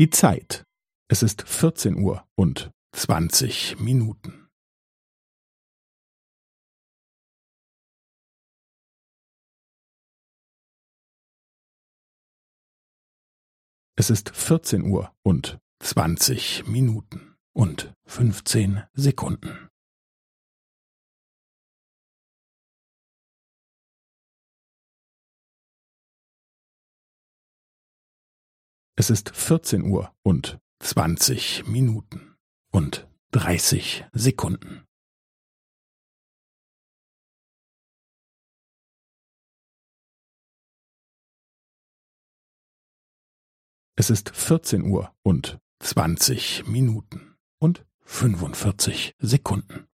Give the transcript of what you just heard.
Die Zeit. Es ist vierzehn Uhr und zwanzig Minuten. Es ist vierzehn Uhr und zwanzig Minuten und fünfzehn Sekunden. Es ist vierzehn Uhr und zwanzig Minuten und dreißig Sekunden. Es ist vierzehn Uhr und zwanzig Minuten und fünfundvierzig Sekunden.